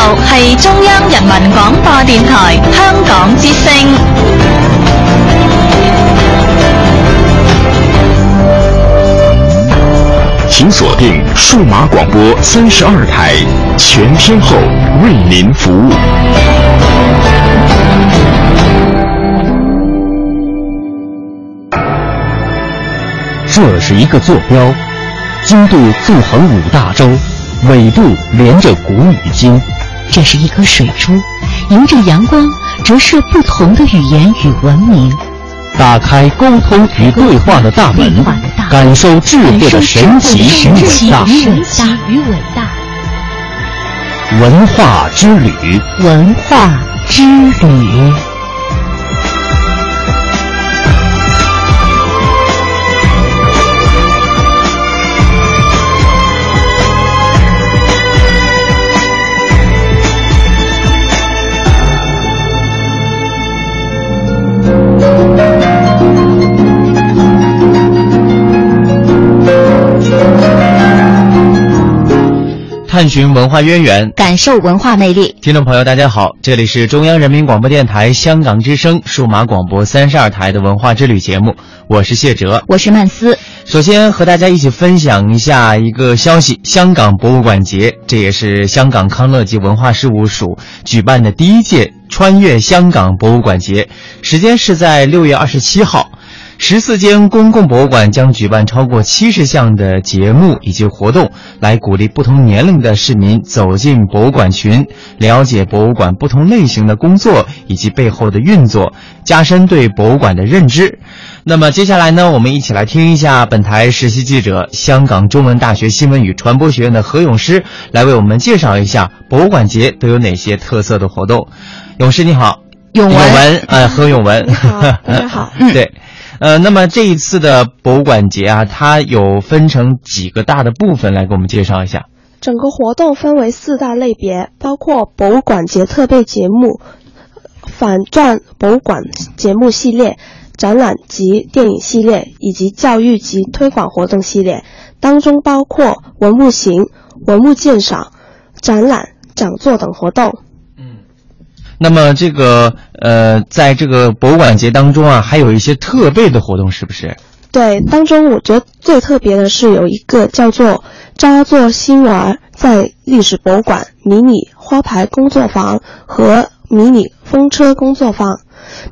度系中央人民广播电台香港之声。请锁定数码广播三十二台，全天候为您服务。这是一个坐标，经度纵横五大洲，纬度连着古与今。这是一颗水珠，迎着阳光折射不同的语言与文明。打开沟通与对话的大门，感受智慧的神奇与伟大。神奇与伟大。文化之旅，文化之旅。探寻文化渊源，感受文化魅力。听众朋友，大家好，这里是中央人民广播电台香港之声数码广播三十二台的文化之旅节目，我是谢哲，我是曼斯。首先和大家一起分享一下一个消息：香港博物馆节，这也是香港康乐及文化事务署举办的第一届穿越香港博物馆节，时间是在六月二十七号。十四间公共博物馆将举办超过七十项的节目以及活动，来鼓励不同年龄的市民走进博物馆群，了解博物馆不同类型的工作以及背后的运作，加深对博物馆的认知。那么接下来呢，我们一起来听一下本台实习记者、香港中文大学新闻与传播学院的何永诗来为我们介绍一下博物馆节都有哪些特色的活动。永诗你好，永文，呃，何永文，大家好，对。呃，那么这一次的博物馆节啊，它有分成几个大的部分，来给我们介绍一下。整个活动分为四大类别，包括博物馆节特备节目、反转博物馆节目系列、展览及电影系列以及教育及推广活动系列。当中包括文物行、文物鉴赏、展览、讲座等活动。那么这个呃，在这个博物馆节当中啊，还有一些特备的活动，是不是？对，当中我觉得最特别的是有一个叫做“扎作新娃在历史博物馆”迷你花牌工作坊和迷你风车工作坊，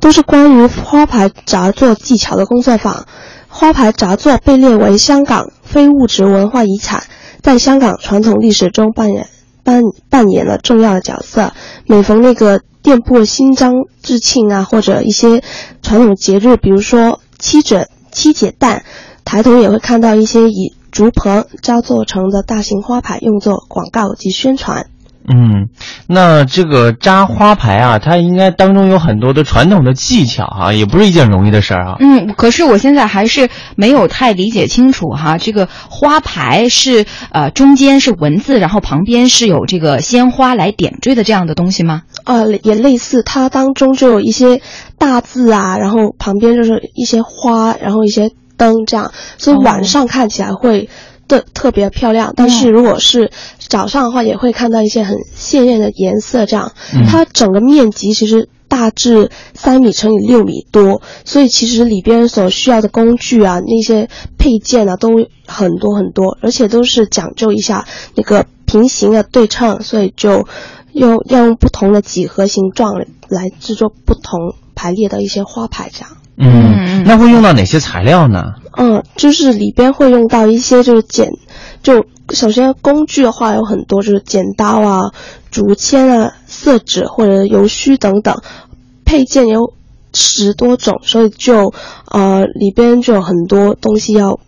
都是关于花牌扎作技巧的工作坊。花牌扎作被列为香港非物质文化遗产，在香港传统历史中扮演扮扮演了重要的角色。每逢那个。店铺新张致庆啊，或者一些传统节日，比如说七整七姐诞，抬头也会看到一些以竹棚招做成的大型花牌，用作广告及宣传。嗯，那这个扎花牌啊，它应该当中有很多的传统的技巧哈，也不是一件容易的事儿啊。嗯，可是我现在还是没有太理解清楚哈，这个花牌是呃中间是文字，然后旁边是有这个鲜花来点缀的这样的东西吗？呃，也类似，它当中就有一些大字啊，然后旁边就是一些花，然后一些灯这样，所以晚上看起来会。的特别漂亮，但是如果是早上的话，也会看到一些很鲜艳的颜色。这样，它整个面积其实大致三米乘以六米多，所以其实里边所需要的工具啊，那些配件啊，都很多很多，而且都是讲究一下那个平行的对称，所以就用要用不同的几何形状来制作不同排列的一些花牌，这样。嗯，那会用到哪些材料呢？嗯，就是里边会用到一些就是剪，就首先工具的话有很多，就是剪刀啊、竹签啊、色纸或者油须等等，配件有十多种，所以就呃里边就有很多东西要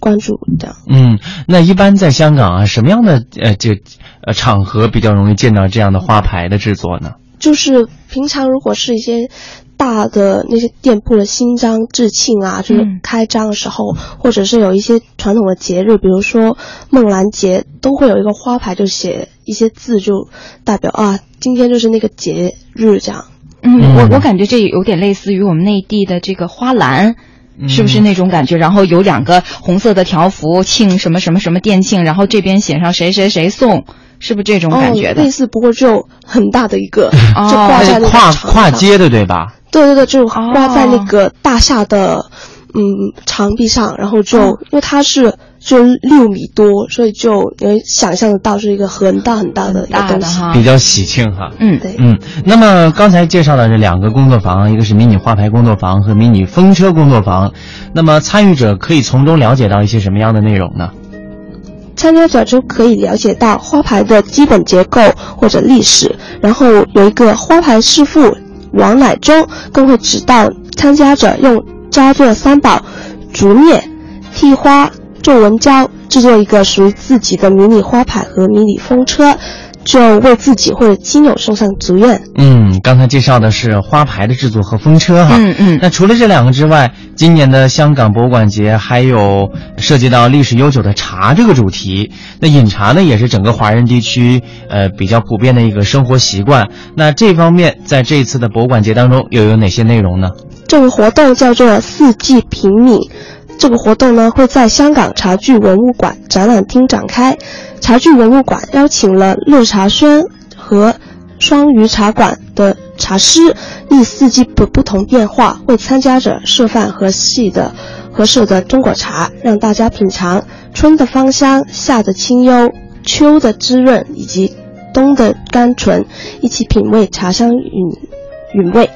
关注这样。嗯，那一般在香港啊，什么样的呃这呃场合比较容易见到这样的花牌的制作呢？就是平常如果是一些。大的那些店铺的新章致庆啊，就是开张的时候，或者是有一些传统的节日，比如说孟兰节，都会有一个花牌，就写一些字，就代表啊，今天就是那个节日这样。嗯，我我感觉这有点类似于我们内地的这个花篮，是不是那种感觉？然后有两个红色的条幅，庆什么什么什么店庆，然后这边写上谁谁谁送。是不是这种感觉的？哦、类似，不过就很大的一个，哦、就挂在那个跨跨街的，对吧？对对对，就挂在那个大厦的、哦、嗯墙壁上，然后就、因为它是就六米多，所以就能想象得到是一个很大很大的一个东西，比较喜庆哈。嗯，对，嗯。那么刚才介绍的这两个工作坊，一个是迷你花牌工作坊和迷你风车工作坊，那么参与者可以从中了解到一些什么样的内容呢？参加者就可以了解到花牌的基本结构或者历史，然后有一个花牌师傅王乃忠更会指导参加者用扎作三宝、竹篾、替花、皱纹胶制作一个属于自己的迷你花牌和迷你风车。就为自己或者亲友送上祝愿。嗯，刚才介绍的是花牌的制作和风车哈。嗯嗯。那除了这两个之外，今年的香港博物馆节还有涉及到历史悠久的茶这个主题。那饮茶呢，也是整个华人地区呃比较普遍的一个生活习惯。那这方面在这次的博物馆节当中又有哪些内容呢？这个活动叫做四季平米。这个活动呢会在香港茶具文物馆展览厅展开。茶具文物馆邀请了乐茶轩和双鱼茶馆的茶师，以四季的不同变化，为参加者示范合适的、合适的中国茶，让大家品尝春的芳香、夏的清幽、秋的滋润以及冬的甘醇，一起品味茶香韵韵味。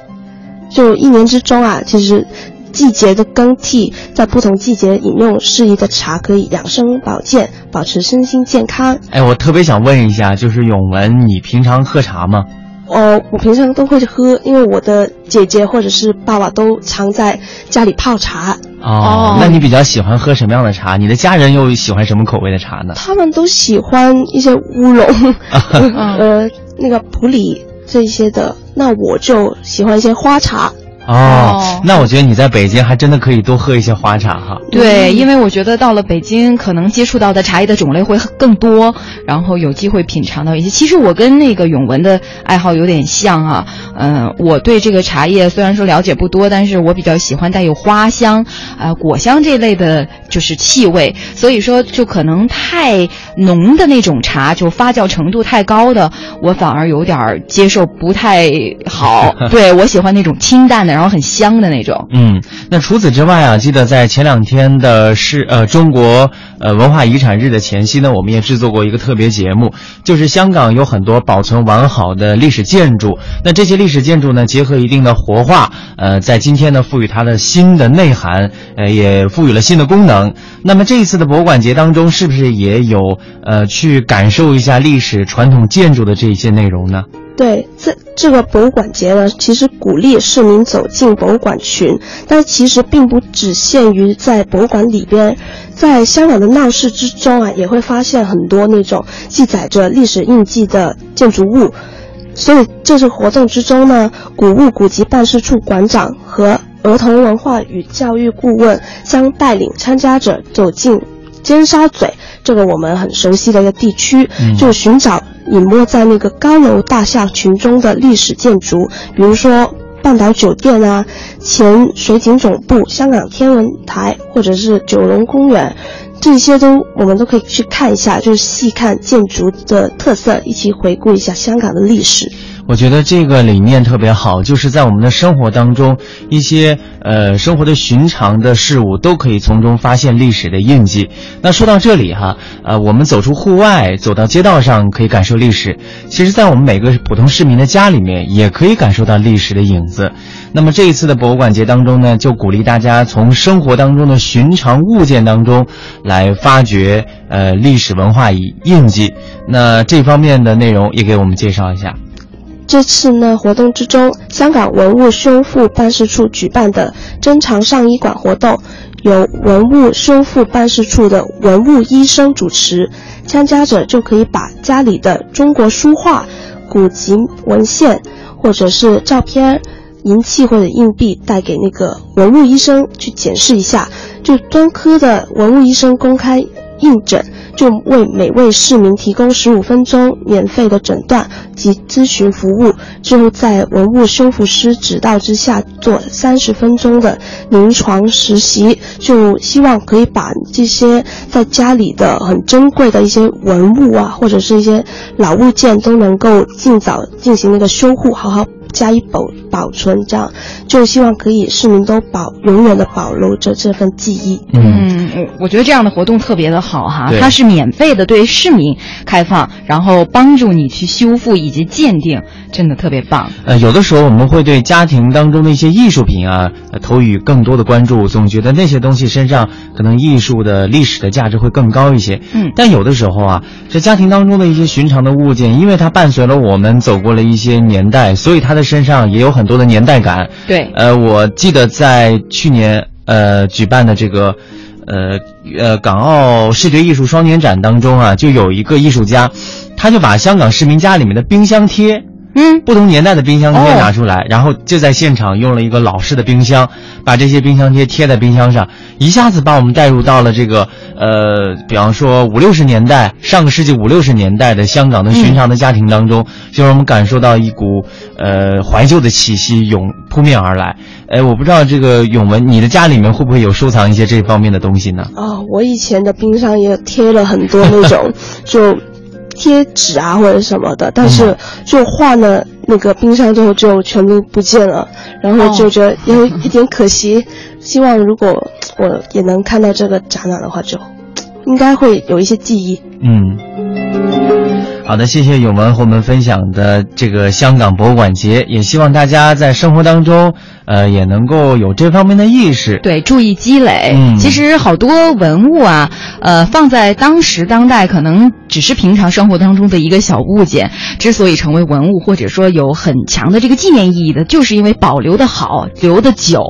就一年之中啊，其实。季节的更替，在不同季节饮用适宜的茶，可以养生保健，保持身心健康。哎，我特别想问一下，就是永文，你平常喝茶吗？哦，我平常都会喝，因为我的姐姐或者是爸爸都常在家里泡茶。哦，那你比较喜欢喝什么样的茶？你的家人又喜欢什么口味的茶呢？他们都喜欢一些乌龙，呃，那个普洱这些的。那我就喜欢一些花茶。哦，那我觉得你在北京还真的可以多喝一些花茶哈。对，因为我觉得到了北京，可能接触到的茶叶的种类会更多，然后有机会品尝到一些。其实我跟那个永文的爱好有点像啊，嗯、呃，我对这个茶叶虽然说了解不多，但是我比较喜欢带有花香、啊、呃、果香这类的，就是气味。所以说，就可能太浓的那种茶，就发酵程度太高的，我反而有点接受不太好。对我喜欢那种清淡的。然后很香的那种。嗯，那除此之外啊，记得在前两天的是呃中国呃文化遗产日的前夕呢，我们也制作过一个特别节目，就是香港有很多保存完好的历史建筑，那这些历史建筑呢，结合一定的活化，呃，在今天呢赋予它的新的内涵，呃，也赋予了新的功能。那么这一次的博物馆节当中，是不是也有呃去感受一下历史传统建筑的这一些内容呢？对，这这个博物馆节呢，其实鼓励市民走进博物馆群，但其实并不只限于在博物馆里边，在香港的闹市之中啊，也会发现很多那种记载着历史印记的建筑物。所以这次活动之中呢，古物古籍办事处馆长和儿童文化与教育顾问将带领参加者走进尖沙咀这个我们很熟悉的一个地区，嗯、就寻找。隐没在那个高楼大厦群中的历史建筑，比如说半岛酒店啊、前水警总部、香港天文台，或者是九龙公园，这些都我们都可以去看一下，就是细看建筑的特色，一起回顾一下香港的历史。我觉得这个理念特别好，就是在我们的生活当中，一些呃生活的寻常的事物都可以从中发现历史的印记。那说到这里哈，呃，我们走出户外，走到街道上可以感受历史。其实，在我们每个普通市民的家里面，也可以感受到历史的影子。那么这一次的博物馆节当中呢，就鼓励大家从生活当中的寻常物件当中来发掘呃历史文化印记。那这方面的内容也给我们介绍一下。这次呢活动之中，香港文物修复办事处举办的珍藏上衣馆活动，由文物修复办事处的文物医生主持，参加者就可以把家里的中国书画、古籍文献或者是照片、银器或者硬币带给那个文物医生去检视一下，就专科的文物医生公开。应诊，就为每位市民提供十五分钟免费的诊断及咨询服务，之后在文物修复师指导之下做三十分钟的临床实习，就希望可以把这些在家里的很珍贵的一些文物啊，或者是一些老物件都能够尽早进行那个修护，好好。加以保保存，这样就希望可以市民都保永远的保留着这份记忆。嗯，我我觉得这样的活动特别的好哈，它是免费的对市民开放，然后帮助你去修复以及鉴定，真的特别棒。呃，有的时候我们会对家庭当中的一些艺术品啊，呃投予更多的关注，总觉得那些东西身上可能艺术的历史的价值会更高一些。嗯但有的时候啊，这家庭当中的一些寻常的物件，因为它伴随了我们走过了一些年代，所以它的身上也有很多的年代感。对，呃，我记得在去年呃举办的这个。呃呃，港澳视觉艺术双年展当中啊，就有一个艺术家，他就把香港市民家里面的冰箱贴，嗯，不同年代的冰箱贴哦拿出来，然后就在现场用了一个老式的冰箱，把这些冰箱贴贴在冰箱上，一下子把我们带入到了这个呃，比方说五六十年代，上个世纪五六十年代的香港的寻常的家庭当中，就让我们感受到一股呃怀旧的气息涌扑面而来。哎，我不知道这个永文，你的家里面会不会有收藏一些这方面的东西呢？哦，我以前的冰箱也贴了很多那种 就贴纸啊或者什么的，但是就换了那个冰箱之后就全部不见了，然后就觉得也有一点可惜。希望如果我也能看到这个展览的话，就应该会有一些记忆。嗯，好的，谢谢永文和我们分享的这个香港博物馆节，也希望大家在生活当中，呃，也能够有这方面的意识。对，注意积累。嗯其实好多文物啊，呃，放在当时当代，可能只是平常生活当中的一个小物件，之所以成为文物，或者说有很强的这个纪念意义的，就是因为保留的好，留的久。